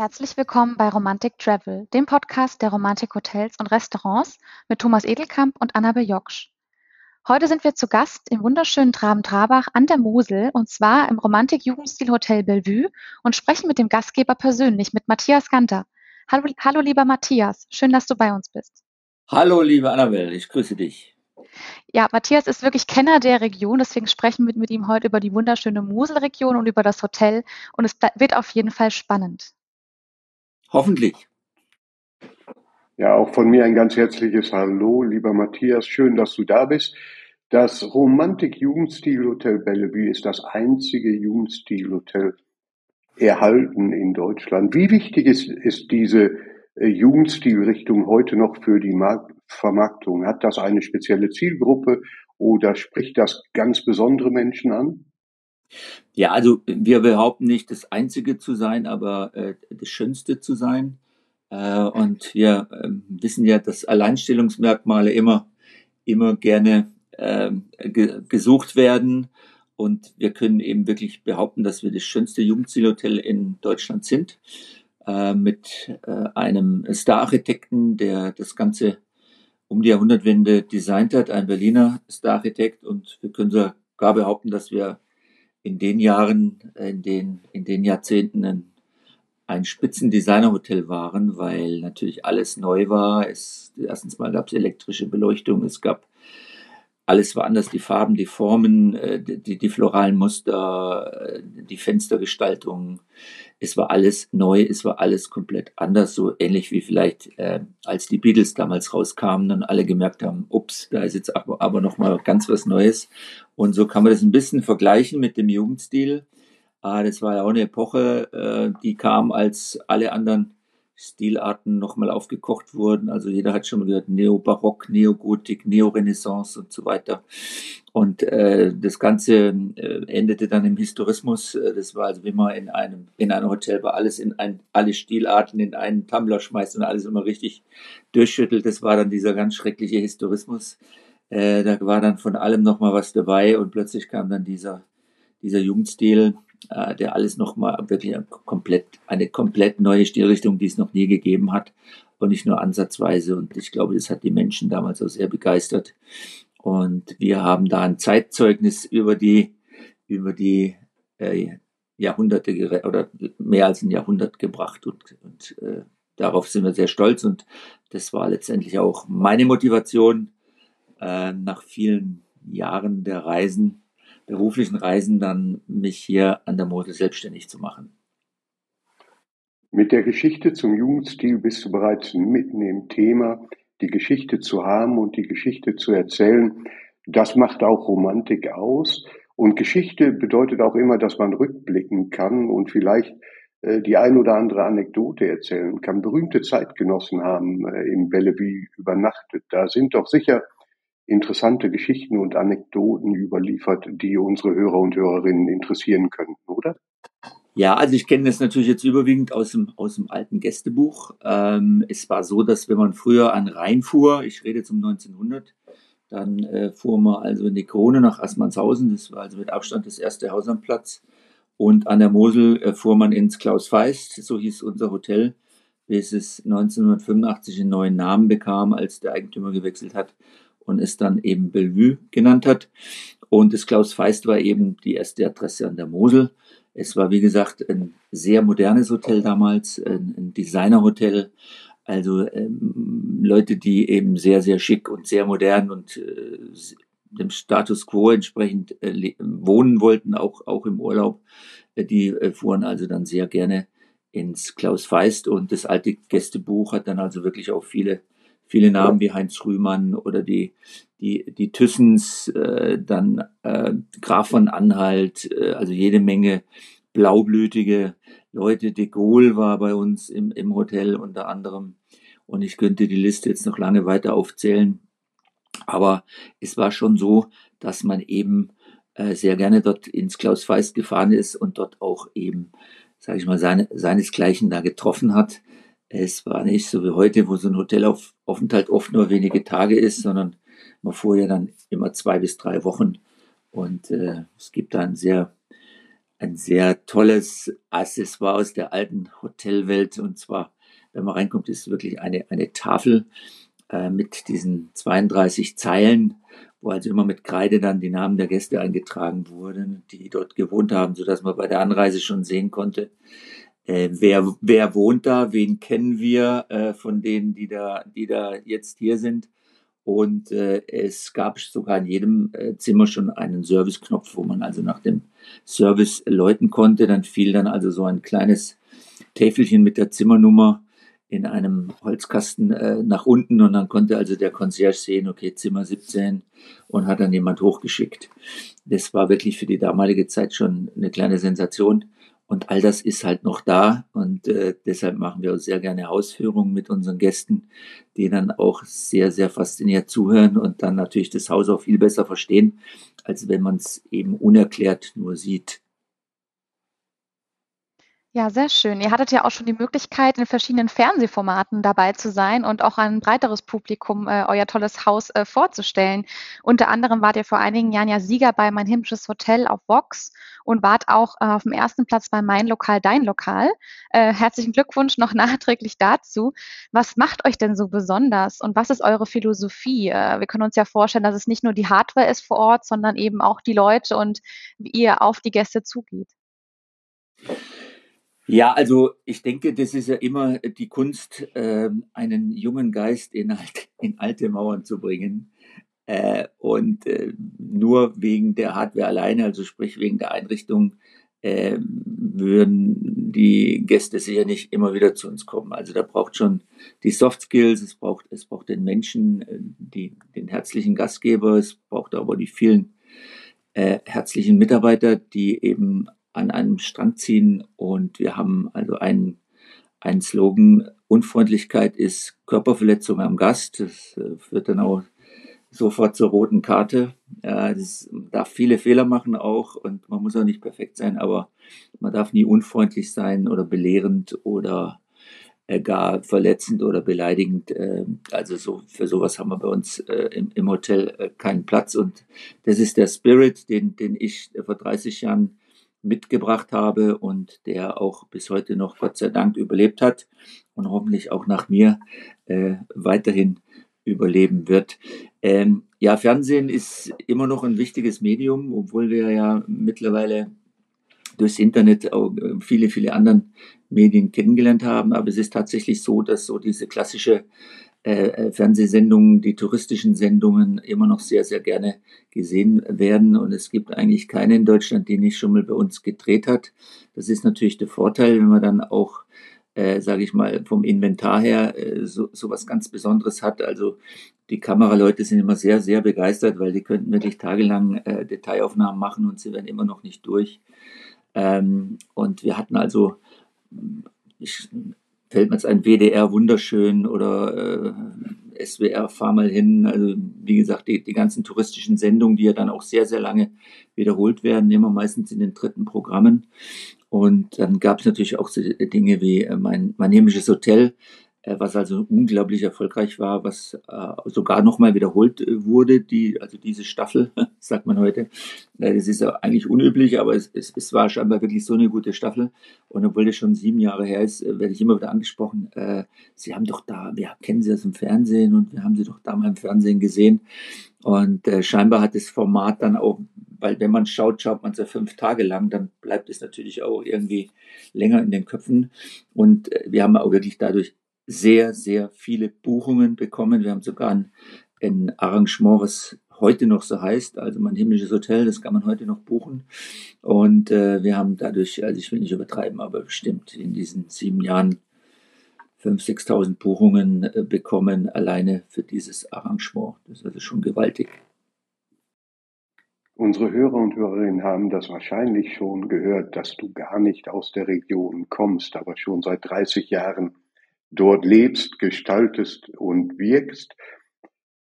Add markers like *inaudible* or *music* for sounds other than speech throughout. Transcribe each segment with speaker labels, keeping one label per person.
Speaker 1: Herzlich willkommen bei Romantic Travel, dem Podcast der Romantik Hotels und Restaurants mit Thomas Edelkamp und Annabel Joksch. Heute sind wir zu Gast im wunderschönen Traben-Trabach an der Mosel und zwar im Romantik-Jugendstil-Hotel Bellevue und sprechen mit dem Gastgeber persönlich, mit Matthias Ganter. Hallo, hallo lieber Matthias, schön, dass du bei uns bist.
Speaker 2: Hallo liebe Annabel, ich grüße dich.
Speaker 1: Ja, Matthias ist wirklich Kenner der Region, deswegen sprechen wir mit ihm heute über die wunderschöne Moselregion und über das Hotel und es wird auf jeden Fall spannend.
Speaker 2: Hoffentlich.
Speaker 3: Ja, auch von mir ein ganz herzliches Hallo, lieber Matthias. Schön, dass du da bist. Das Romantik-Jugendstil-Hotel Bellevue ist das einzige Jugendstil-Hotel erhalten in Deutschland. Wie wichtig ist, ist diese äh, Jugendstilrichtung heute noch für die Markt Vermarktung? Hat das eine spezielle Zielgruppe oder spricht das ganz besondere Menschen an?
Speaker 2: Ja, also wir behaupten nicht, das Einzige zu sein, aber äh, das Schönste zu sein. Äh, und wir äh, wissen ja, dass Alleinstellungsmerkmale immer, immer gerne äh, ge gesucht werden. Und wir können eben wirklich behaupten, dass wir das schönste Jugendzielhotel in Deutschland sind. Äh, mit äh, einem Star-Architekten, der das Ganze um die Jahrhundertwende designt hat, ein Berliner Star-Architekt. Und wir können sogar behaupten, dass wir in den Jahren, in den, in den Jahrzehnten ein, ein Spitzendesignerhotel waren, weil natürlich alles neu war. Es, erstens mal gab es elektrische Beleuchtung, es gab alles war anders, die Farben, die Formen, äh, die, die floralen Muster, äh, die Fenstergestaltung. Es war alles neu, es war alles komplett anders, so ähnlich wie vielleicht äh, als die Beatles damals rauskamen und alle gemerkt haben, ups, da ist jetzt aber, aber noch ganz was Neues. Und so kann man das ein bisschen vergleichen mit dem Jugendstil. Ah, das war ja auch eine Epoche, äh, die kam, als alle anderen Stilarten nochmal aufgekocht wurden. Also jeder hat schon gehört Neobarock, Neogotik, Neorenaissance und so weiter. Und äh, das Ganze äh, endete dann im Historismus. Äh, das war also wie man in einem in einem Hotel war alles in ein alle Stilarten in einen Tumbler schmeißt und alles immer richtig durchschüttelt. Das war dann dieser ganz schreckliche Historismus. Äh, da war dann von allem nochmal was dabei und plötzlich kam dann dieser dieser Jugendstil äh, der alles nochmal wirklich komplett, eine komplett neue Stilrichtung, die es noch nie gegeben hat und nicht nur ansatzweise. Und ich glaube, das hat die Menschen damals auch sehr begeistert. Und wir haben da ein Zeitzeugnis über die, über die äh, Jahrhunderte oder mehr als ein Jahrhundert gebracht und, und äh, darauf sind wir sehr stolz und das war letztendlich auch meine Motivation äh, nach vielen Jahren der Reisen beruflichen Reisen dann mich hier an der Mosel selbstständig zu machen.
Speaker 3: Mit der Geschichte zum Jugendstil bist du bereits mitten im Thema, die Geschichte zu haben und die Geschichte zu erzählen. Das macht auch Romantik aus. Und Geschichte bedeutet auch immer, dass man rückblicken kann und vielleicht äh, die ein oder andere Anekdote erzählen kann. Berühmte Zeitgenossen haben äh, im Bellevue übernachtet. Da sind doch sicher interessante Geschichten und Anekdoten überliefert, die unsere Hörer und Hörerinnen interessieren könnten, oder?
Speaker 2: Ja, also ich kenne das natürlich jetzt überwiegend aus dem, aus dem alten Gästebuch. Ähm, es war so, dass wenn man früher an Rhein fuhr, ich rede jetzt um 1900, dann äh, fuhr man also in die Krone nach Assmannshausen, das war also mit Abstand das erste Haus am Platz. Und an der Mosel äh, fuhr man ins Klaus Feist, so hieß unser Hotel, bis es 1985 einen neuen Namen bekam, als der Eigentümer gewechselt hat und es dann eben Bellevue genannt hat. Und das Klaus Feist war eben die erste Adresse an der Mosel. Es war, wie gesagt, ein sehr modernes Hotel damals, ein, Designerhotel. Also ähm, Leute, die eben sehr, sehr schick und sehr modern und äh, dem Status quo entsprechend äh, wohnen wollten, auch, auch im Urlaub, äh, die äh, fuhren also dann sehr gerne ins Klaus Feist und das alte Gästebuch hat dann also wirklich auch viele viele Namen wie Heinz Rühmann oder die, die, die Thyssens, äh, dann äh, Graf von Anhalt, äh, also jede Menge blaublütige Leute. De Gaulle war bei uns im, im Hotel unter anderem. Und ich könnte die Liste jetzt noch lange weiter aufzählen. Aber es war schon so, dass man eben äh, sehr gerne dort ins Klaus Feist gefahren ist und dort auch eben, sage ich mal, seine, seinesgleichen da getroffen hat. Es war nicht so wie heute, wo so ein Hotelaufenthalt oft nur wenige Tage ist, sondern man fuhr ja dann immer zwei bis drei Wochen. Und äh, es gibt da ein sehr ein sehr tolles Accessoire aus der alten Hotelwelt. Und zwar, wenn man reinkommt, ist wirklich eine, eine Tafel äh, mit diesen 32 Zeilen, wo also immer mit Kreide dann die Namen der Gäste eingetragen wurden, die dort gewohnt haben, so dass man bei der Anreise schon sehen konnte, äh, wer, wer wohnt da, wen kennen wir äh, von denen, die da, die da jetzt hier sind. Und äh, es gab sogar in jedem äh, Zimmer schon einen Serviceknopf, wo man also nach dem Service läuten konnte. Dann fiel dann also so ein kleines Täfelchen mit der Zimmernummer in einem Holzkasten äh, nach unten und dann konnte also der Concierge sehen, okay, Zimmer 17 und hat dann jemand hochgeschickt. Das war wirklich für die damalige Zeit schon eine kleine Sensation. Und all das ist halt noch da und äh, deshalb machen wir sehr gerne Ausführungen mit unseren Gästen, die dann auch sehr, sehr fasziniert zuhören und dann natürlich das Haus auch viel besser verstehen, als wenn man es eben unerklärt nur sieht.
Speaker 1: Ja, sehr schön. Ihr hattet ja auch schon die Möglichkeit, in verschiedenen Fernsehformaten dabei zu sein und auch ein breiteres Publikum äh, euer tolles Haus äh, vorzustellen. Unter anderem wart ihr vor einigen Jahren ja Sieger bei Mein himmlisches Hotel auf Vox und wart auch äh, auf dem ersten Platz bei Mein Lokal, Dein Lokal. Äh, herzlichen Glückwunsch noch *laughs* nachträglich dazu. Was macht euch denn so besonders und was ist eure Philosophie? Äh, wir können uns ja vorstellen, dass es nicht nur die Hardware ist vor Ort, sondern eben auch die Leute und wie ihr auf die Gäste zugeht.
Speaker 2: Ja, also ich denke, das ist ja immer die Kunst, äh, einen jungen Geist in, alt, *laughs* in alte Mauern zu bringen. Äh, und äh, nur wegen der Hardware alleine, also sprich wegen der Einrichtung, äh, würden die Gäste sicher nicht immer wieder zu uns kommen. Also da braucht schon die Soft Skills, es braucht, es braucht den Menschen, äh, die, den herzlichen Gastgeber, es braucht aber die vielen äh, herzlichen Mitarbeiter, die eben an einem Strang ziehen. Und wir haben also einen, einen Slogan, Unfreundlichkeit ist Körperverletzung am Gast. Das äh, führt dann auch sofort zur roten Karte. Das darf viele Fehler machen auch und man muss auch nicht perfekt sein, aber man darf nie unfreundlich sein oder belehrend oder äh, gar verletzend oder beleidigend. Ähm, also so, für sowas haben wir bei uns äh, im, im Hotel keinen Platz und das ist der Spirit, den, den ich vor 30 Jahren mitgebracht habe und der auch bis heute noch Gott sei Dank überlebt hat und hoffentlich auch nach mir äh, weiterhin überleben wird. Ähm, ja, Fernsehen ist immer noch ein wichtiges Medium, obwohl wir ja mittlerweile durchs Internet auch äh, viele, viele anderen Medien kennengelernt haben. Aber es ist tatsächlich so, dass so diese klassische äh, äh, Fernsehsendungen, die touristischen Sendungen immer noch sehr, sehr gerne gesehen werden. Und es gibt eigentlich keine in Deutschland, die nicht schon mal bei uns gedreht hat. Das ist natürlich der Vorteil, wenn man dann auch, äh, sage ich mal, vom Inventar her äh, so, so was ganz Besonderes hat. Also die Kameraleute sind immer sehr, sehr begeistert, weil die könnten wirklich tagelang äh, Detailaufnahmen machen und sie werden immer noch nicht durch. Ähm, und wir hatten also ich fällt mir jetzt ein WDR wunderschön oder äh, SWR fahr mal hin. Also wie gesagt, die, die ganzen touristischen Sendungen, die ja dann auch sehr, sehr lange wiederholt werden, immer meistens in den dritten Programmen. Und dann gab es natürlich auch so Dinge wie äh, mein, mein himmlisches Hotel, was also unglaublich erfolgreich war, was äh, sogar nochmal wiederholt äh, wurde, die, also diese Staffel, *laughs* sagt man heute. Äh, das ist ja eigentlich unüblich, aber es, es, es war scheinbar wirklich so eine gute Staffel. Und obwohl das schon sieben Jahre her ist, äh, werde ich immer wieder angesprochen, äh, Sie haben doch da, wir kennen Sie das im Fernsehen und wir haben Sie doch da mal im Fernsehen gesehen. Und äh, scheinbar hat das Format dann auch, weil wenn man schaut, schaut man es ja fünf Tage lang, dann bleibt es natürlich auch irgendwie länger in den Köpfen. Und äh, wir haben auch wirklich dadurch sehr, sehr viele Buchungen bekommen. Wir haben sogar ein, ein Arrangement, was heute noch so heißt, also mein himmlisches Hotel, das kann man heute noch buchen. Und äh, wir haben dadurch, also ich will nicht übertreiben, aber bestimmt in diesen sieben Jahren 5.000, 6.000 Buchungen äh, bekommen, alleine für dieses Arrangement. Das ist also schon gewaltig.
Speaker 3: Unsere Hörer und Hörerinnen haben das wahrscheinlich schon gehört, dass du gar nicht aus der Region kommst, aber schon seit 30 Jahren dort lebst, gestaltest und wirkst.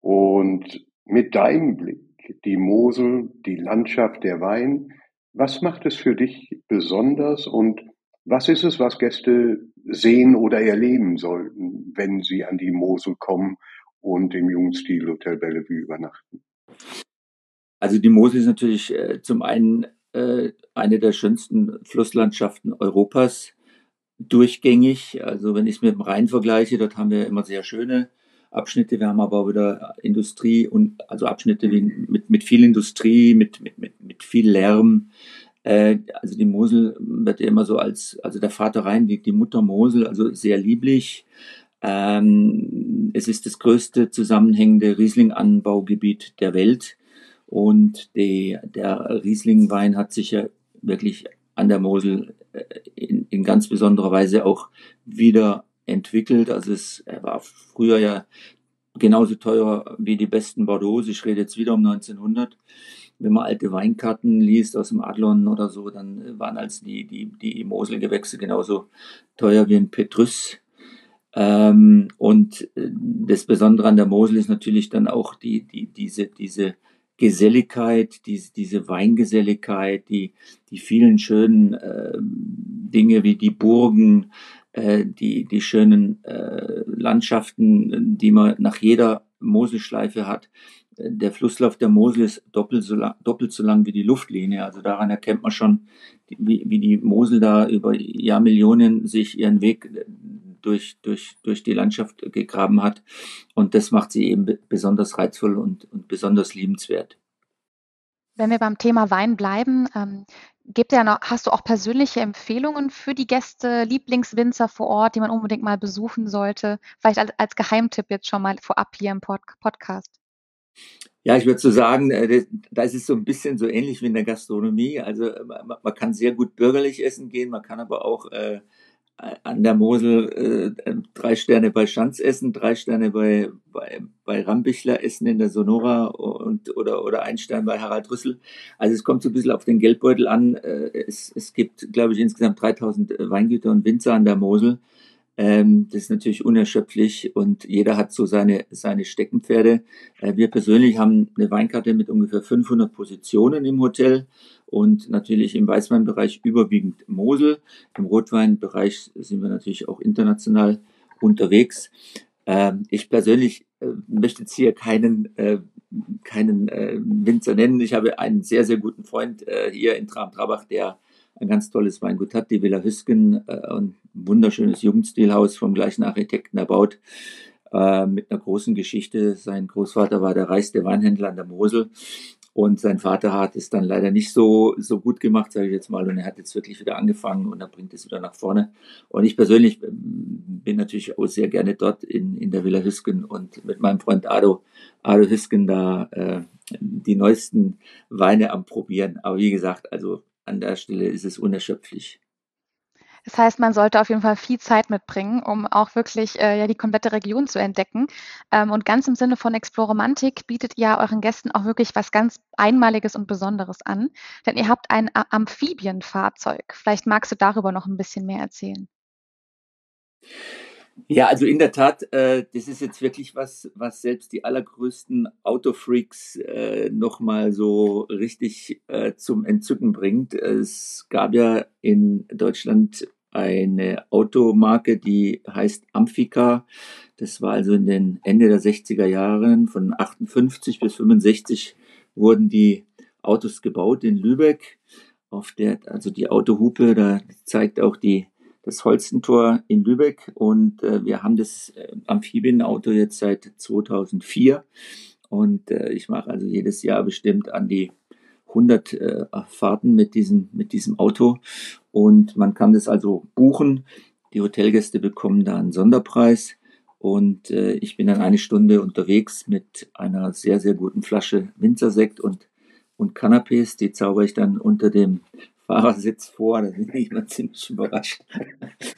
Speaker 3: Und mit deinem Blick, die Mosel, die Landschaft, der Wein, was macht es für dich besonders und was ist es, was Gäste sehen oder erleben sollten, wenn sie an die Mosel kommen und im Jugendstil Hotel Bellevue übernachten?
Speaker 2: Also die Mosel ist natürlich äh, zum einen äh, eine der schönsten Flusslandschaften Europas durchgängig. Also wenn ich es mit dem Rhein vergleiche, dort haben wir immer sehr schöne Abschnitte. Wir haben aber auch wieder Industrie und also Abschnitte mit, mit viel Industrie, mit, mit, mit, mit viel Lärm. Äh, also die Mosel wird ja immer so als, also der Vater Rhein, die, die Mutter Mosel, also sehr lieblich. Ähm, es ist das größte zusammenhängende Riesling-Anbaugebiet der Welt. Und die, der Riesling-Wein hat sich ja wirklich an der Mosel in, in ganz besonderer Weise auch wieder entwickelt. Also es war früher ja genauso teuer wie die besten Bordeaux. Ich rede jetzt wieder um 1900. Wenn man alte Weinkarten liest aus dem Adlon oder so, dann waren als die, die, die Moselgewächse genauso teuer wie ein Petrus. Ähm, und äh, das Besondere an der Mosel ist natürlich dann auch die, die, diese, diese Geselligkeit, diese, diese Weingeselligkeit, die, die vielen schönen äh, Dinge wie die Burgen, äh, die, die schönen äh, Landschaften, die man nach jeder Moselschleife hat. Der Flusslauf der Mosel ist doppelt so lang, doppelt so lang wie die Luftlinie. Also daran erkennt man schon, wie, wie die Mosel da über Jahrmillionen sich ihren Weg durch, durch, durch die Landschaft gegraben hat. Und das macht sie eben besonders reizvoll und, und besonders liebenswert.
Speaker 1: Wenn wir beim Thema Wein bleiben, ähm, gibt ja noch, hast du auch persönliche Empfehlungen für die Gäste, Lieblingswinzer vor Ort, die man unbedingt mal besuchen sollte? Vielleicht als, als Geheimtipp jetzt schon mal vorab hier im Pod Podcast.
Speaker 2: Ja, ich würde so sagen, äh, da ist es so ein bisschen so ähnlich wie in der Gastronomie. Also man kann sehr gut bürgerlich essen gehen, man kann aber auch äh, an der Mosel äh, drei Sterne bei Schanz essen, drei Sterne bei, bei, bei Rambichler essen in der Sonora und, oder, oder ein Stern bei Harald Rüssel. Also es kommt so ein bisschen auf den Geldbeutel an. Äh, es, es gibt, glaube ich, insgesamt 3000 Weingüter und Winzer an der Mosel. Ähm, das ist natürlich unerschöpflich und jeder hat so seine, seine Steckenpferde. Äh, wir persönlich haben eine Weinkarte mit ungefähr 500 Positionen im Hotel und natürlich im Weißweinbereich überwiegend Mosel. Im Rotweinbereich sind wir natürlich auch international unterwegs. Ähm, ich persönlich äh, möchte jetzt hier keinen, äh, keinen äh, Winzer nennen. Ich habe einen sehr, sehr guten Freund hier in Tram-Trabach, der ein ganz tolles Weingut hat, die Villa Hüsken, ein wunderschönes Jugendstilhaus vom gleichen Architekten erbaut, mit einer großen Geschichte. Sein Großvater war der reichste Weinhändler an der Mosel und sein Vater hat es dann leider nicht so, so gut gemacht, sage ich jetzt mal. Und er hat jetzt wirklich wieder angefangen und er bringt es wieder nach vorne. Und ich persönlich ähm, bin natürlich auch sehr gerne dort in, in der Villa Hüsken und mit meinem Freund Ado, Ado Hüsken da äh, die neuesten Weine am Probieren. Aber wie gesagt, also an der Stelle ist es unerschöpflich.
Speaker 1: Das heißt, man sollte auf jeden Fall viel Zeit mitbringen, um auch wirklich äh, ja, die komplette Region zu entdecken. Ähm, und ganz im Sinne von Exploromantik bietet ihr euren Gästen auch wirklich was ganz Einmaliges und Besonderes an. Denn ihr habt ein Amphibienfahrzeug. Vielleicht magst du darüber noch ein bisschen mehr erzählen.
Speaker 2: Ja, also in der Tat, äh, das ist jetzt wirklich was, was selbst die allergrößten Autofreaks äh, nochmal so richtig äh, zum Entzücken bringt. Es gab ja in Deutschland eine Automarke, die heißt Amphica. Das war also in den Ende der 60er Jahren, von 58 bis 65 wurden die Autos gebaut in Lübeck. Auf der, also die Autohupe, da zeigt auch die das Holstentor in Lübeck. Und äh, wir haben das äh, Amphibienauto jetzt seit 2004 und äh, ich mache also jedes Jahr bestimmt an die 100 äh, Fahrten mit diesem, mit diesem Auto. Und man kann das also buchen. Die Hotelgäste bekommen da einen Sonderpreis. Und äh, ich bin dann eine Stunde unterwegs mit einer sehr, sehr guten Flasche Winzersekt und und Canapés, die zauber ich dann unter dem Fahrersitz vor. Da bin ich immer ziemlich überrascht,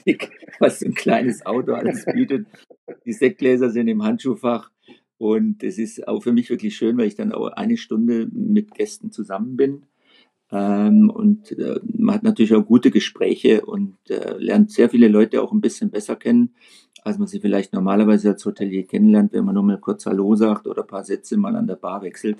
Speaker 2: *laughs* was so ein kleines Auto alles bietet. Die Sektgläser sind im Handschuhfach. Und es ist auch für mich wirklich schön, weil ich dann auch eine Stunde mit Gästen zusammen bin. Ähm, und äh, man hat natürlich auch gute Gespräche und äh, lernt sehr viele Leute auch ein bisschen besser kennen, als man sie vielleicht normalerweise als Hotelier kennenlernt, wenn man nur mal kurz Hallo sagt oder ein paar Sätze mal an der Bar wechselt.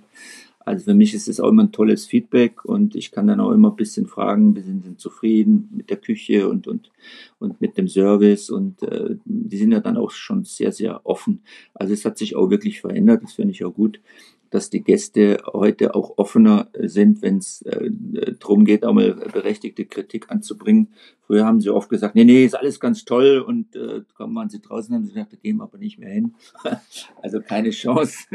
Speaker 2: Also für mich ist es auch immer ein tolles Feedback und ich kann dann auch immer ein bisschen fragen, wir sind, zufrieden mit der Küche und, und, und mit dem Service und äh, die sind ja dann auch schon sehr, sehr offen. Also es hat sich auch wirklich verändert, das finde ich auch gut. dass die Gäste heute auch offener sind, wenn es äh, darum geht, auch mal berechtigte Kritik anzubringen. Früher haben sie oft gesagt, nee, nee, ist alles ganz toll und äh, kaum waren sie draußen, haben sie gesagt, da gehen wir aber nicht mehr hin. *laughs* also keine Chance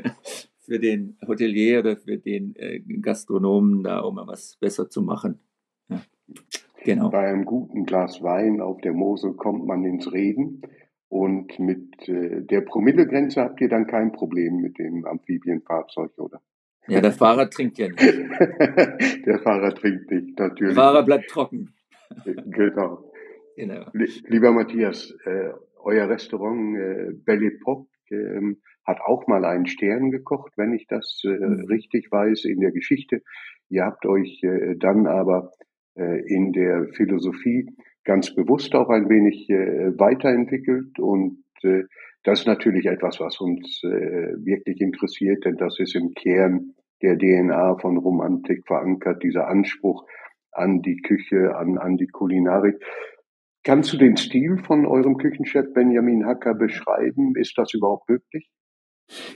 Speaker 2: für den Hotelier oder für den äh, Gastronomen, da mal was besser zu machen. Ja,
Speaker 3: genau. Bei einem guten Glas Wein auf der Mosel kommt man ins Reden. Und mit äh, der Promillegrenze habt ihr dann kein Problem mit dem Amphibienfahrzeug, oder?
Speaker 2: Ja, der Fahrer trinkt ja nicht. *laughs*
Speaker 3: der Fahrer trinkt nicht, natürlich.
Speaker 2: Der Fahrer bleibt trocken. *laughs*
Speaker 3: genau. genau. Lieber Matthias, äh, euer Restaurant äh, Belle Epoque äh, hat auch mal einen Stern gekocht, wenn ich das äh, mhm. richtig weiß, in der Geschichte. Ihr habt euch äh, dann aber äh, in der Philosophie ganz bewusst auch ein wenig äh, weiterentwickelt und äh, das ist natürlich etwas, was uns äh, wirklich interessiert, denn das ist im Kern der DNA von Romantik verankert, dieser Anspruch an die Küche, an, an die Kulinarik. Kannst du den Stil von eurem Küchenchef Benjamin Hacker beschreiben? Ist das überhaupt möglich?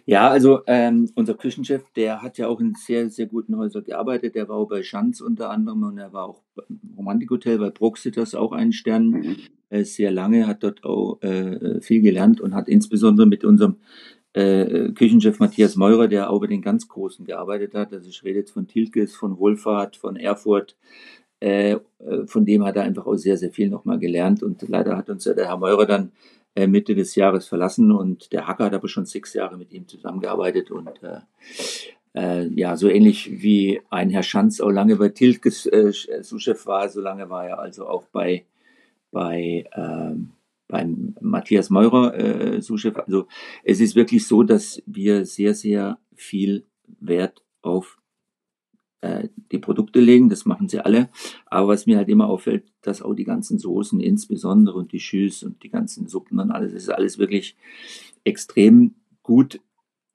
Speaker 2: Ja, also ähm, unser Küchenchef, der hat ja auch in sehr, sehr guten Häusern gearbeitet. Der war auch bei Schanz unter anderem und er war auch im Romantikhotel bei Proxitas auch einen Stern mhm. äh, sehr lange, hat dort auch äh, viel gelernt und hat insbesondere mit unserem äh, Küchenchef Matthias Meurer, der auch bei den ganz Großen gearbeitet hat. Also ich rede jetzt von Tilkes, von Wohlfahrt, von Erfurt. Äh, äh, von dem hat er einfach auch sehr, sehr viel nochmal gelernt und leider hat uns ja der Herr Meurer dann äh, Mitte des Jahres verlassen und der Hacker hat aber schon sechs Jahre mit ihm zusammengearbeitet und äh, äh, ja, so ähnlich wie ein Herr Schanz auch lange bei Tilkes äh, Souschef war, so lange war er also auch bei, bei ähm, beim Matthias Meurer äh, Souschef. Also es ist wirklich so, dass wir sehr, sehr viel Wert auf äh, die Produkte legen, das machen sie alle. Aber was mir halt immer auffällt, dass auch die ganzen Soßen insbesondere und die Schüs und die ganzen Suppen und alles, ist alles wirklich extrem gut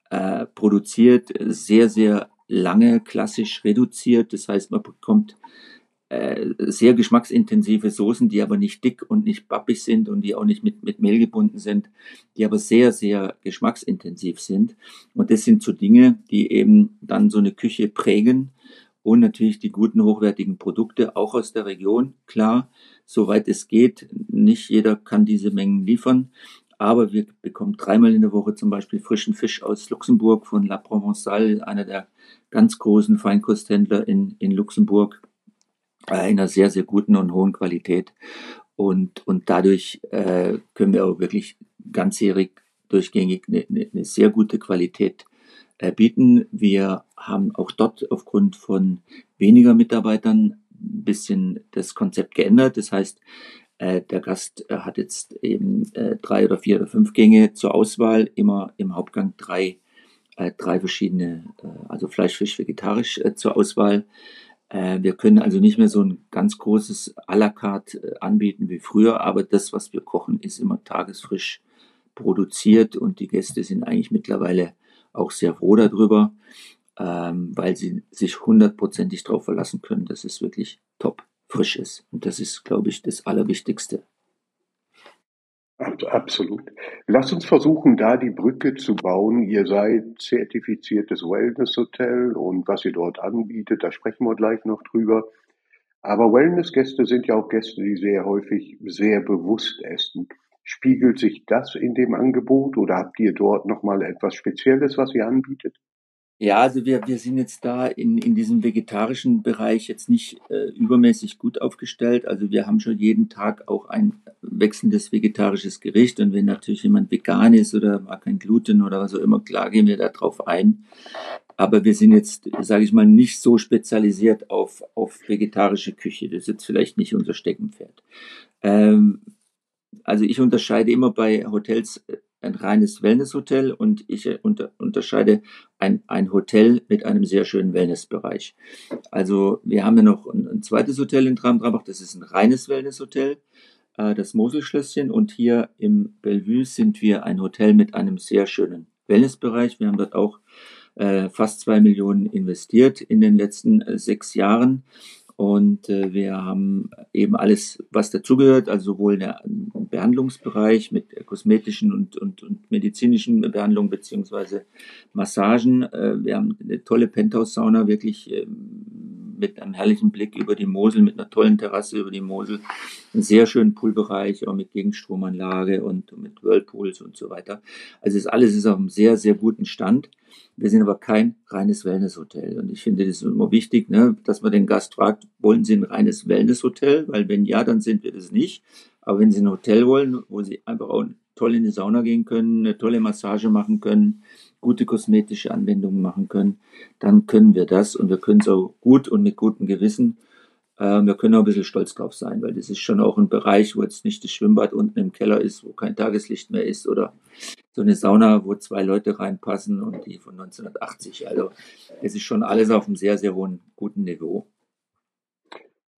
Speaker 2: äh, produziert, sehr, sehr lange klassisch reduziert. Das heißt, man bekommt äh, sehr geschmacksintensive Soßen, die aber nicht dick und nicht bappig sind und die auch nicht mit, mit Mehl gebunden sind, die aber sehr, sehr geschmacksintensiv sind. Und das sind so Dinge, die eben dann so eine Küche prägen und natürlich die guten, hochwertigen Produkte auch aus der Region. Klar, soweit es geht, nicht jeder kann diese Mengen liefern, aber wir bekommen dreimal in der Woche zum Beispiel frischen Fisch aus Luxemburg von La Provençale, einer der ganz großen Feinkosthändler in, in Luxemburg einer sehr, sehr guten und hohen Qualität. Und, und dadurch äh, können wir auch wirklich ganzjährig durchgängig eine, eine sehr gute Qualität bieten. Wir haben auch dort aufgrund von weniger Mitarbeitern ein bisschen das Konzept geändert. Das heißt, äh, der Gast äh, hat jetzt eben äh, drei oder vier oder fünf Gänge zur Auswahl, immer im Hauptgang drei, drei verschiedene, also Fleisch, Fisch, Vegetarisch zur Auswahl. Wir können also nicht mehr so ein ganz großes à la carte anbieten wie früher, aber das, was wir kochen, ist immer tagesfrisch produziert und die Gäste sind eigentlich mittlerweile auch sehr froh darüber, ähm, weil sie sich hundertprozentig darauf verlassen können, dass es wirklich top frisch ist. Und das ist, glaube ich, das Allerwichtigste.
Speaker 3: Absolut. Lass uns versuchen, da die Brücke zu bauen. Ihr seid zertifiziertes Wellness-Hotel und was ihr dort anbietet, da sprechen wir gleich noch drüber. Aber Wellness-Gäste sind ja auch Gäste, die sehr häufig sehr bewusst essen. Spiegelt sich das in dem Angebot oder habt ihr dort nochmal etwas Spezielles, was ihr anbietet?
Speaker 2: Ja, also wir, wir sind jetzt da in, in diesem vegetarischen Bereich jetzt nicht äh, übermäßig gut aufgestellt. Also wir haben schon jeden Tag auch ein wechselndes vegetarisches Gericht. Und wenn natürlich jemand vegan ist oder mag kein Gluten oder was auch immer, klar gehen wir da drauf ein. Aber wir sind jetzt, sage ich mal, nicht so spezialisiert auf, auf vegetarische Küche. Das ist jetzt vielleicht nicht unser Steckenpferd. Ähm, also ich unterscheide immer bei Hotels äh, ein reines Wellnesshotel und ich äh, unter, unterscheide ein, ein Hotel mit einem sehr schönen Wellnessbereich. Also wir haben ja noch ein, ein zweites Hotel in Tram-Trambach, das ist ein reines Wellnesshotel, äh, das Moselschlösschen und hier im Bellevue sind wir ein Hotel mit einem sehr schönen Wellnessbereich. Wir haben dort auch äh, fast zwei Millionen investiert in den letzten äh, sechs Jahren Und äh, wir haben eben alles, was dazugehört, also sowohl der Behandlungsbereich mit kosmetischen und, und, und medizinischen Behandlungen beziehungsweise Massagen. Äh, wir haben eine tolle Penthouse-Sauna, wirklich äh, mit einem herrlichen Blick über die Mosel, mit einer tollen Terrasse über die Mosel, einen sehr schönen Poolbereich, auch mit Gegenstromanlage und mit Whirlpools und so weiter. Also das alles ist auf einem sehr, sehr guten Stand. Wir sind aber kein reines Wellnesshotel. Und ich finde das immer wichtig, ne, dass man den Gast fragt, wollen Sie ein reines Wellnesshotel? Weil wenn ja, dann sind wir das nicht. Aber wenn Sie ein Hotel wollen, wo Sie einfach auch toll in die Sauna gehen können, eine tolle Massage machen können, gute kosmetische Anwendungen machen können, dann können wir das und wir können es auch gut und mit gutem Gewissen. Äh, wir können auch ein bisschen stolz drauf sein, weil das ist schon auch ein Bereich, wo jetzt nicht das Schwimmbad unten im Keller ist, wo kein Tageslicht mehr ist oder so eine Sauna, wo zwei Leute reinpassen und die von 1980. Also es ist schon alles auf einem sehr, sehr hohen, guten Niveau.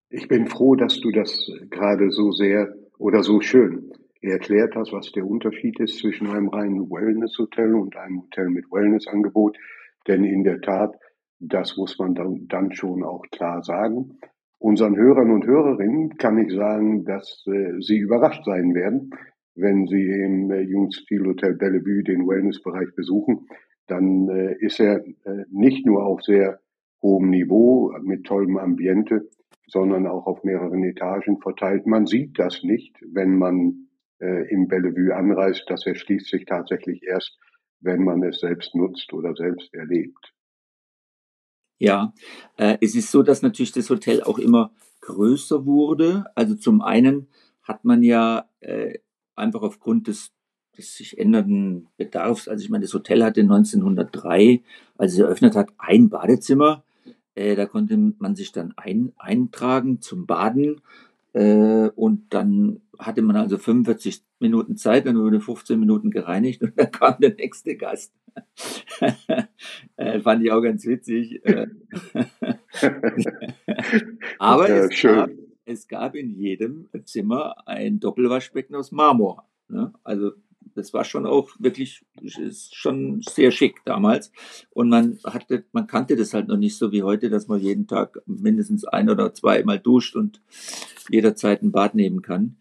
Speaker 3: Ich bin froh, dass du das gerade so sehr oder so schön erklärt hast, was der Unterschied ist zwischen einem reinen Wellness-Hotel und einem Hotel mit Wellness-Angebot. Denn in der Tat, das muss man dann, schon auch klar sagen. Unseren Hörern und Hörerinnen kann ich sagen, dass äh, sie überrascht sein werden, wenn Sie im äh, Jugendstilhotel Bellevue den Wellnessbereich besuchen, dann äh, ist er äh, nicht nur auf sehr hohem Niveau mit tollem Ambiente, sondern auch auf mehreren Etagen verteilt. Man sieht das nicht, wenn man äh, im Bellevue anreist. Das erschließt sich tatsächlich erst, wenn man es selbst nutzt oder selbst erlebt.
Speaker 2: Ja, äh, es ist so, dass natürlich das Hotel auch immer größer wurde. Also zum einen hat man ja äh, einfach aufgrund des, des sich ändernden Bedarfs. Also ich meine, das Hotel hatte 1903, als es eröffnet hat, ein Badezimmer. Äh, da konnte man sich dann ein, eintragen zum Baden. Äh, und dann hatte man also 45 Minuten Zeit, dann wurde 15 Minuten gereinigt und *laughs* dann kam der nächste Gast. *laughs* äh, fand ich auch ganz witzig. Äh, *laughs* Aber ja, es, gab, es gab in jedem Zimmer ein Doppelwaschbecken aus Marmor. Ne? Also das war schon auch wirklich schon sehr schick damals. Und man hatte, man kannte das halt noch nicht so wie heute, dass man jeden Tag mindestens ein oder zweimal duscht und jederzeit ein Bad nehmen kann.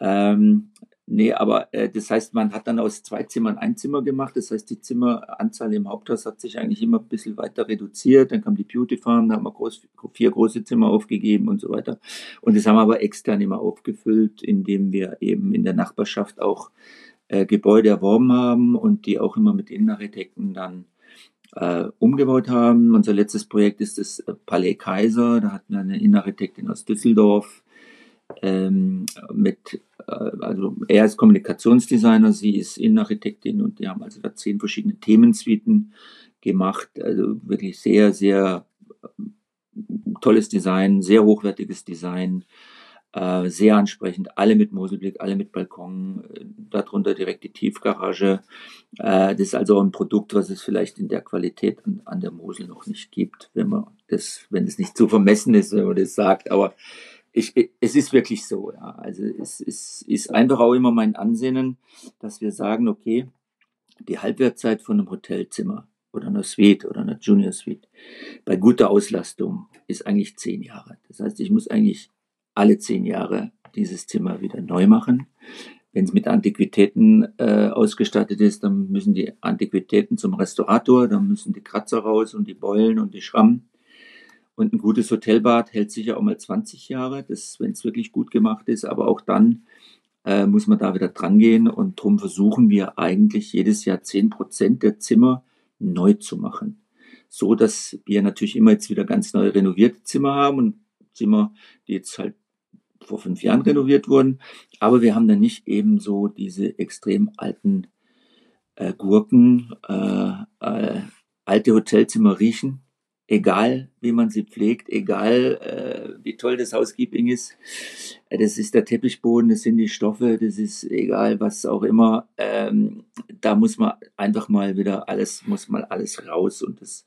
Speaker 2: Ähm, Nee, aber äh, das heißt, man hat dann aus zwei Zimmern ein Zimmer gemacht. Das heißt, die Zimmeranzahl im Haupthaus hat sich eigentlich immer ein bisschen weiter reduziert. Dann kam die Beauty Farm, da haben wir groß, vier große Zimmer aufgegeben und so weiter. Und das haben wir aber extern immer aufgefüllt, indem wir eben in der Nachbarschaft auch äh, Gebäude erworben haben und die auch immer mit Innenarchitekten dann äh, umgebaut haben. Unser letztes Projekt ist das äh, Palais Kaiser. Da hatten wir eine Innenarchitektin aus Düsseldorf ähm, mit, äh, also er ist Kommunikationsdesigner, sie ist Innenarchitektin und die haben also da zehn verschiedene Themensuiten gemacht. Also wirklich sehr, sehr äh, tolles Design, sehr hochwertiges Design, äh, sehr ansprechend, alle mit Moselblick, alle mit Balkon, äh, darunter direkt die Tiefgarage. Äh, das ist also ein Produkt, was es vielleicht in der Qualität an, an der Mosel noch nicht gibt, wenn man das, wenn es nicht zu vermessen ist, wenn man das sagt. Aber ich, es ist wirklich so, ja. Also es, es ist einfach auch immer mein Ansinnen, dass wir sagen, okay, die Halbwertzeit von einem Hotelzimmer oder einer Suite oder einer Junior Suite bei guter Auslastung ist eigentlich zehn Jahre. Das heißt, ich muss eigentlich alle zehn Jahre dieses Zimmer wieder neu machen. Wenn es mit Antiquitäten äh, ausgestattet ist, dann müssen die Antiquitäten zum Restaurator, dann müssen die Kratzer raus und die Beulen und die Schrammen. Und ein gutes Hotelbad hält sicher auch mal 20 Jahre, wenn es wirklich gut gemacht ist. Aber auch dann äh, muss man da wieder dran gehen. Und darum versuchen wir eigentlich jedes Jahr 10 Prozent der Zimmer neu zu machen. So dass wir natürlich immer jetzt wieder ganz neu renovierte Zimmer haben und Zimmer, die jetzt halt vor fünf Jahren renoviert wurden. Aber wir haben dann nicht eben so diese extrem alten äh, Gurken, äh, äh, alte Hotelzimmer riechen egal wie man sie pflegt, egal äh, wie toll das Housekeeping ist. Äh, das ist der Teppichboden, das sind die Stoffe, das ist egal was auch immer. Ähm, da muss man einfach mal wieder alles, muss mal alles raus und das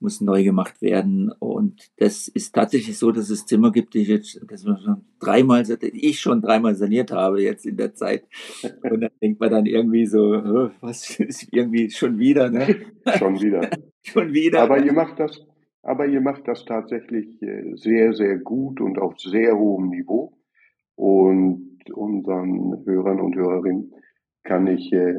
Speaker 2: muss neu gemacht werden. Und das ist tatsächlich so, dass es Zimmer gibt, die ich jetzt, das schon dreimal, ich schon dreimal saniert habe jetzt in der Zeit. Und dann denkt man dann irgendwie so, was ist irgendwie schon wieder, ne? *laughs*
Speaker 3: Schon wieder. *laughs*
Speaker 2: schon wieder.
Speaker 3: Aber ihr macht das, aber ihr macht das tatsächlich äh, sehr, sehr gut und auf sehr hohem Niveau. Und unseren Hörern und Hörerinnen kann ich äh,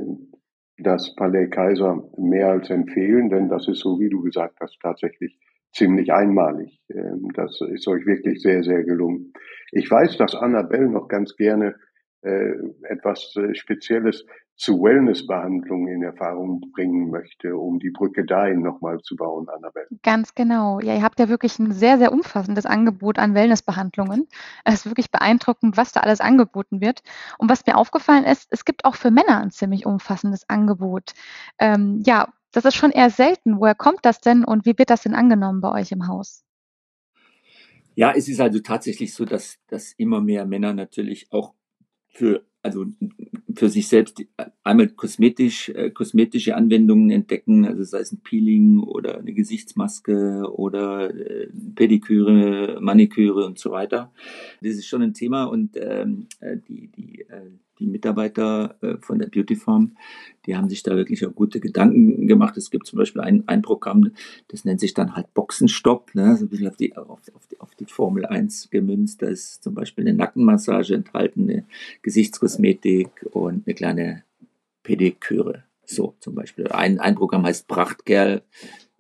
Speaker 3: das Palais Kaiser mehr als empfehlen, denn das ist so, wie du gesagt hast, tatsächlich ziemlich einmalig. Ähm, das ist euch wirklich sehr, sehr gelungen. Ich weiß, dass Annabelle noch ganz gerne äh, etwas äh, Spezielles zu Wellnessbehandlungen in Erfahrung bringen möchte, um die Brücke dahin nochmal zu bauen, Annabelle.
Speaker 1: Ganz genau. Ja, ihr habt ja wirklich ein sehr, sehr umfassendes Angebot an Wellnessbehandlungen. Es ist wirklich beeindruckend, was da alles angeboten wird. Und was mir aufgefallen ist, es gibt auch für Männer ein ziemlich umfassendes Angebot. Ähm, ja, das ist schon eher selten. Woher kommt das denn und wie wird das denn angenommen bei euch im Haus?
Speaker 2: Ja, es ist also tatsächlich so, dass, dass immer mehr Männer natürlich auch für also für sich selbst einmal kosmetisch, äh, kosmetische Anwendungen entdecken, also sei es ein Peeling oder eine Gesichtsmaske oder äh, Pediküre, Maniküre und so weiter. Das ist schon ein Thema und ähm, äh, die, die, äh, die Mitarbeiter äh, von der Beauty Farm, die haben sich da wirklich auch gute Gedanken gemacht. Es gibt zum Beispiel ein, ein Programm, das nennt sich dann halt Boxenstopp, ne? so ein bisschen auf die, auf, auf, die, auf die Formel 1 gemünzt. Da ist zum Beispiel eine Nackenmassage enthalten, eine Gesichtskosmetik und eine kleine Pediküre. So zum Beispiel. Ein, ein Programm heißt Prachtkerl,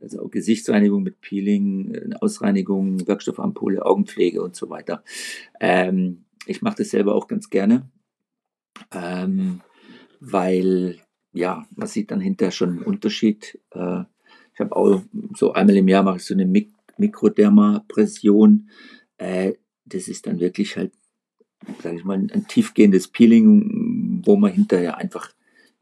Speaker 2: also auch Gesichtsreinigung mit Peeling, Ausreinigung, Wirkstoffampulle, Augenpflege und so weiter. Ähm, ich mache das selber auch ganz gerne ähm, weil ja, man sieht dann hinterher schon einen Unterschied. Äh, ich habe auch so einmal im Jahr mache ich so eine Mik Mikrodermapression. Äh, das ist dann wirklich halt, sage ich mal, ein tiefgehendes Peeling, wo man hinterher einfach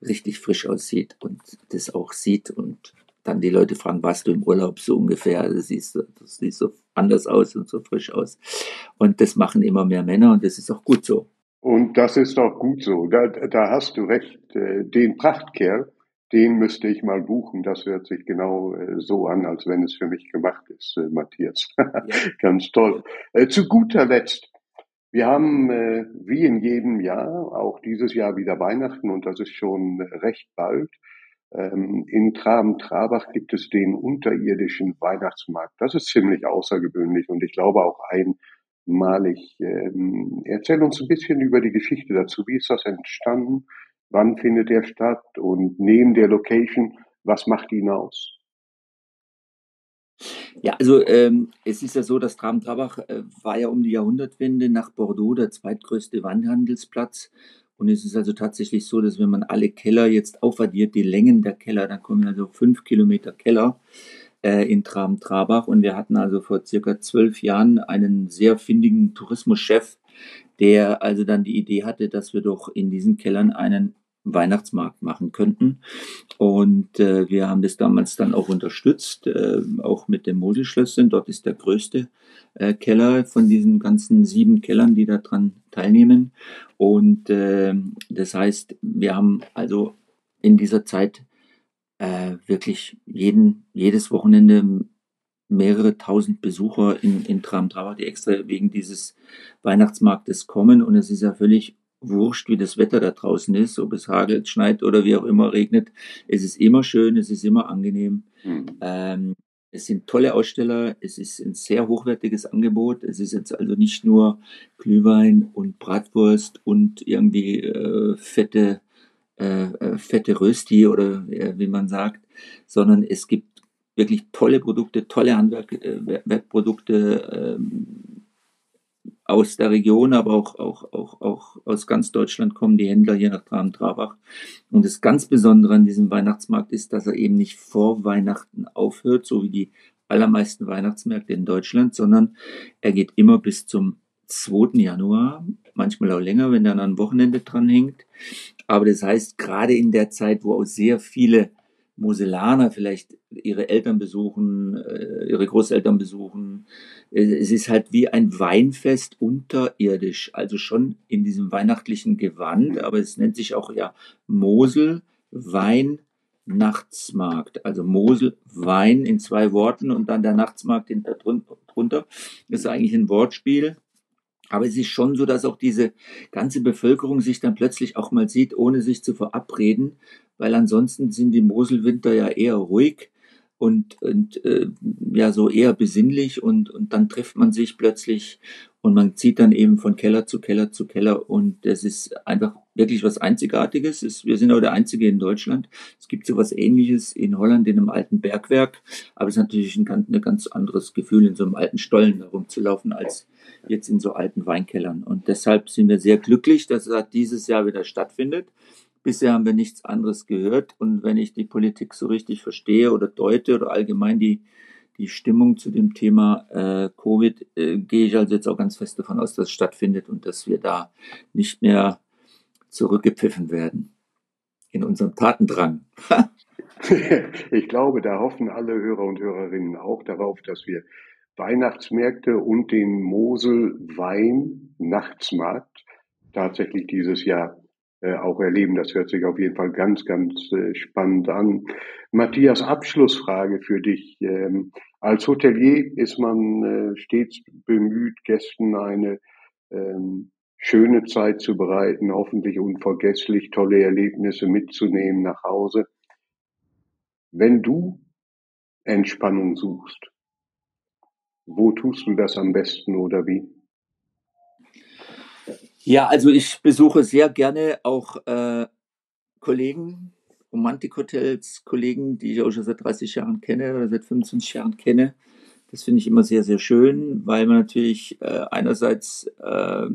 Speaker 2: richtig frisch aussieht und das auch sieht und dann die Leute fragen, warst du im Urlaub so ungefähr? Also siehst du, das sieht so anders aus und so frisch aus. Und das machen immer mehr Männer und das ist auch gut so.
Speaker 3: Und das ist auch gut so. Da, da hast du recht. Äh, den Prachtkerl, den müsste ich mal buchen. Das hört sich genau äh, so an, als wenn es für mich gemacht ist, äh, Matthias. *laughs* Ja. Ganz toll. Zu guter Letzt. Wir haben wie in jedem Jahr auch dieses Jahr wieder Weihnachten und das ist schon recht bald. Ähm, in Traben-Trabach gibt es den unterirdischen Weihnachtsmarkt. Das ist ziemlich außergewöhnlich und ich glaube auch ein malig. Ähm, erzähl uns ein bisschen über die Geschichte dazu. Wie ist das entstanden? Wann findet er statt? Und neben der Location, was macht ihn aus?
Speaker 2: Ja, also ähm, es ist ja so, dass Traben-Trabach äh, war ja um die Jahrhundertwende nach Bordeaux der zweitgrößte Weinhandelsplatz. Und es ist also tatsächlich so, dass wenn man alle Keller jetzt aufaddiert, die Längen der Keller, dann kommen also fünf Kilometer Keller äh, in Traben-Trabach. Und wir hatten also vor circa zwölf Jahren einen sehr findigen Tourismuschef, der also dann die Idee hatte, dass wir doch in diesen Kellern einen Weihnachtsmarkt machen könnten. Und äh, wir haben das damals dann auch unterstützt, äh, auch mit dem Moselschlösschen. Dort ist der größte äh, Keller von diesen ganzen sieben Kellern, die daran teilnehmen. Und äh, das heißt, wir haben also in dieser Zeit äh, wirklich jeden, jedes Wochenende mehrere tausend Besucher in, in Tram-Trabach, die extra wegen dieses Weihnachtsmarktes kommen. Und es ist ja völlig wurscht, wie das Wetter da draußen ist, ob es hagelt, schneit oder wie auch immer regnet. Es ist immer schön, es ist immer angenehm. Mhm. Ähm, es sind tolle Aussteller, es ist ein sehr hochwertiges Angebot. Es ist jetzt also nicht nur Glühwein und Bratwurst und irgendwie äh, fette äh, äh, fette Rösti oder äh, wie man sagt, sondern es gibt wirklich tolle Produkte, tolle Handwerkprodukte äh, aus der Region, aber auch, auch, auch, auch aus ganz Deutschland kommen die Händler hier nach Traben-Trabach. Und das ganz Besondere an diesem Weihnachtsmarkt ist, dass er eben nicht vor Weihnachten aufhört, so wie die allermeisten Weihnachtsmärkte in Deutschland, sondern er geht immer bis zum 2. Januar, manchmal auch länger, wenn dann ein Wochenende dran hängt. Aber das heißt, gerade in der Zeit, wo auch sehr viele Moselaner vielleicht ihre Eltern besuchen, äh, ihre Großeltern besuchen. Äh, es ist halt wie ein Weinfest unterirdisch, also schon in diesem weihnachtlichen Gewand, aber es nennt sich auch ja Mosel Wein Nachtsmarkt. Also Mosel Wein in zwei Worten und dann der Nachtsmarkt hinter drunter. Das ist eigentlich ein Wortspiel. Aber es ist schon so, dass auch diese ganze Bevölkerung sich dann plötzlich auch mal sieht, ohne sich zu verabreden, weil ansonsten sind die Moselwinter ja eher ruhig. und, und äh, ja so eher besinnlich und, und dann trifft man sich plötzlich und man zieht dann eben von Keller zu Keller zu Keller und das ist einfach wirklich was Einzigartiges. Es, wir sind auch der Einzige in Deutschland. Es gibt so was Ähnliches in Holland in einem alten Bergwerk, aber es ist natürlich ein, ein ganz anderes Gefühl, in so einem alten Stollen herumzulaufen, als jetzt in so alten Weinkellern. Und deshalb sind wir sehr glücklich, dass es dieses Jahr wieder stattfindet. Bisher haben wir nichts anderes gehört. Und wenn ich die Politik so richtig verstehe oder deute oder allgemein die, die Stimmung zu dem Thema äh, Covid, äh, gehe ich also jetzt auch ganz fest davon aus, dass es stattfindet und dass wir da nicht mehr zurückgepfiffen werden in unserem Tatendrang. *laughs*
Speaker 3: ich glaube, da hoffen alle Hörer und Hörerinnen auch darauf, dass wir Weihnachtsmärkte und den Mosel Wein Nachtsmarkt tatsächlich dieses Jahr äh, auch erleben. Das hört sich auf jeden Fall ganz, ganz äh, spannend an. Matthias, Abschlussfrage für dich. Ähm, als Hotelier ist man äh, stets bemüht, Gästen eine ähm, schöne Zeit zu bereiten, hoffentlich unvergesslich tolle Erlebnisse mitzunehmen nach Hause. Wenn du Entspannung suchst, wo tust du das am besten oder wie?
Speaker 2: Ja, also ich besuche sehr gerne auch äh, Kollegen, Romantikhotels, Kollegen, die ich auch schon seit 30 Jahren kenne oder seit 25 Jahren kenne. Das finde ich immer sehr, sehr schön, weil man natürlich äh, einerseits äh,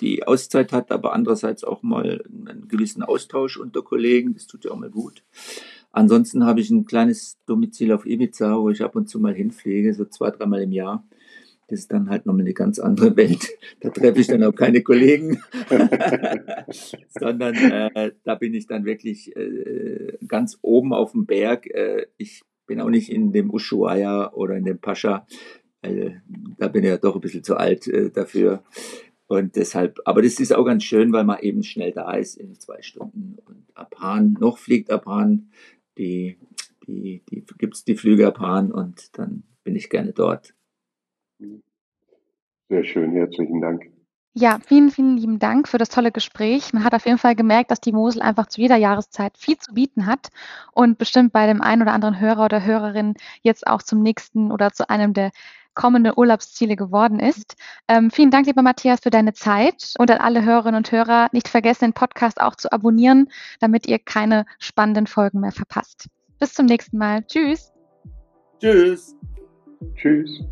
Speaker 2: die Auszeit hat, aber andererseits auch mal einen gewissen Austausch unter Kollegen. Das tut ja auch mal gut. Ansonsten habe ich ein kleines Domizil auf Ibiza, wo ich ab und zu mal hinfliege, so zwei, dreimal im Jahr. Das ist dann halt nochmal eine ganz andere *laughs* Welt. Da treffe ich dann auch keine Kollegen, *laughs* sondern äh, da bin ich dann wirklich äh, ganz oben auf dem Berg. Äh, ich bin auch nicht in dem Ushuaia oder in dem Pascha. weil da bin ich ja doch ein bisschen zu alt äh, dafür. Und deshalb, aber das ist auch ganz schön, weil man eben schnell da ist in zwei Stunden. Und ab Hahn, noch fliegt ab Hahn, die, die, die gibt es die Flüge ab Hahn und dann bin ich gerne dort.
Speaker 3: Sehr schön, herzlichen Dank.
Speaker 1: Ja, vielen, vielen lieben Dank für das tolle Gespräch. Man hat auf jeden Fall gemerkt, dass die Mosel einfach zu jeder Jahreszeit viel zu bieten hat und bestimmt bei dem einen oder anderen Hörer oder Hörerin jetzt auch zum nächsten oder zu einem der kommenden Urlaubsziele geworden ist. Ähm, vielen Dank, lieber Matthias, für deine Zeit und an alle Hörerinnen und Hörer nicht vergessen, den Podcast auch zu abonnieren, damit ihr keine spannenden Folgen mehr verpasst. Bis zum nächsten Mal. Tschüss.
Speaker 2: Tschüss.
Speaker 3: Tschüss.